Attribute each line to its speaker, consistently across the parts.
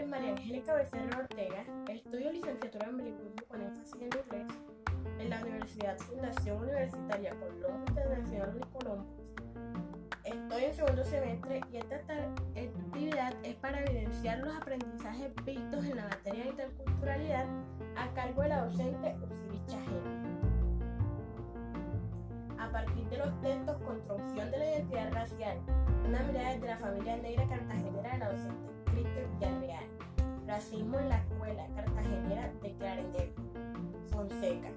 Speaker 1: Angélica Becerra Ortega, estudio licenciatura en bilingüismo con énfasis en inglés en la Universidad Fundación Universitaria Colombo Internacional de Colombo. Estoy en segundo semestre y esta actividad es para evidenciar los aprendizajes vistos en la materia de interculturalidad a cargo de la docente Usiri A partir de los textos Construcción de la identidad racial, una mirada desde la familia negra cartagenera de la En la Escuela Cartagenera de Clarendel, Fonseca,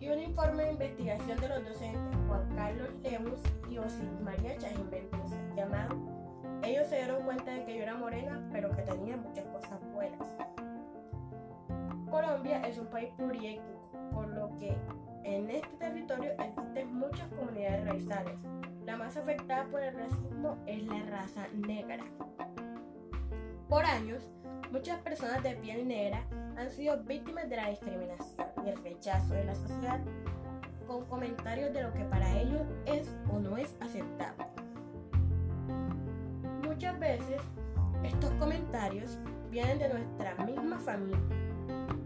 Speaker 1: y un informe de investigación de los docentes Juan Carlos Lemus y Osiris María Chajín Mendoza, llamado Ellos se dieron cuenta de que yo era morena, pero que tenía muchas cosas buenas. Colombia es un país pluriétnico, por lo que en este territorio existen muchas comunidades raciales. La más afectada por el racismo es la raza negra. Por años, muchas personas de piel negra han sido víctimas de la discriminación y el rechazo de la sociedad con comentarios de lo que para ellos es o no es aceptable. Muchas veces estos comentarios vienen de nuestra misma familia,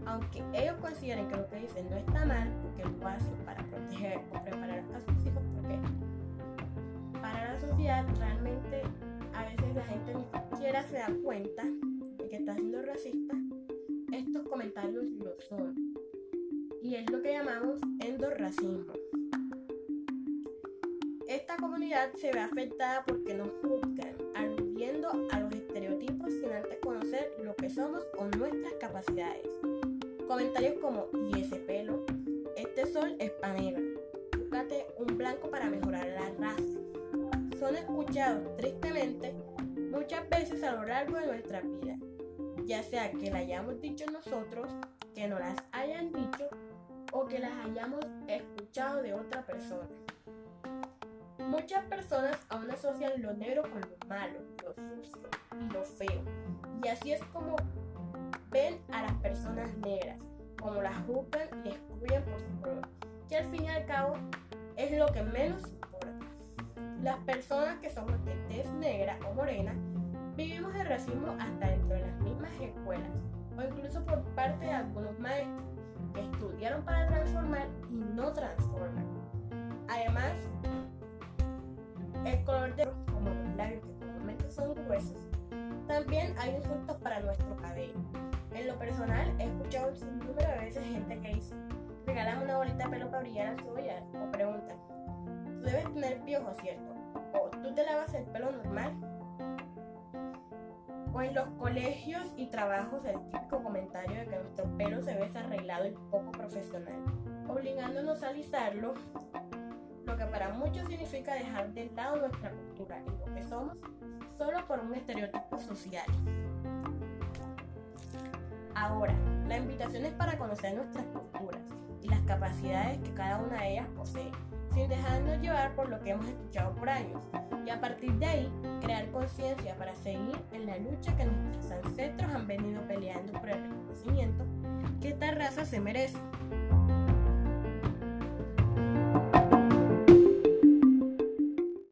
Speaker 1: aunque ellos consideren que lo que dicen no está mal, porque lo hacen para proteger o preparar a sus hijos, porque para la sociedad realmente a veces la gente ni siquiera se da cuenta que está siendo racista, estos comentarios lo son. Y es lo que llamamos endorracismo. Esta comunidad se ve afectada porque nos juzgan, aludiendo a los estereotipos sin antes conocer lo que somos o nuestras capacidades. Comentarios como, y ese pelo, este sol es pan negro, búscate un blanco para mejorar la raza. Son escuchados tristemente muchas veces a lo largo de nuestra vida, ya sea que la hayamos dicho nosotros, que no las hayan dicho o que las hayamos escuchado de otra persona. Muchas personas aún asocian lo negro con lo malo, lo sucio y lo feo. Y así es como ven a las personas negras, como las juzgan y excluyen por su color, que al fin y al cabo es lo que menos importa. Las personas que somos de tez negra o morena vivimos el racismo hasta dentro de escuelas o incluso por parte de algunos maestros que estudiaron para transformar y no transforman. Además, el color de como los labios que comúnmente son gruesos, también hay insultos para nuestro cabello. En lo personal, he escuchado un número de veces gente que dice, regálame una bolita pelo para brillar la tuya, o preguntan, tú debes tener piojos, ¿cierto? O tú te lavas el pelo normal. O en los colegios y trabajos el típico comentario de que nuestro pelo se ve desarreglado y poco profesional, obligándonos a alisarlo lo que para muchos significa dejar de lado nuestra cultura y lo que somos solo por un estereotipo social. Ahora, la invitación es para conocer nuestras culturas y las capacidades que cada una de ellas posee, sin dejarnos llevar por lo que hemos escuchado por años, y a partir de ahí conciencia para seguir en la lucha que nuestros ancestros han venido peleando por el reconocimiento que esta raza se merece.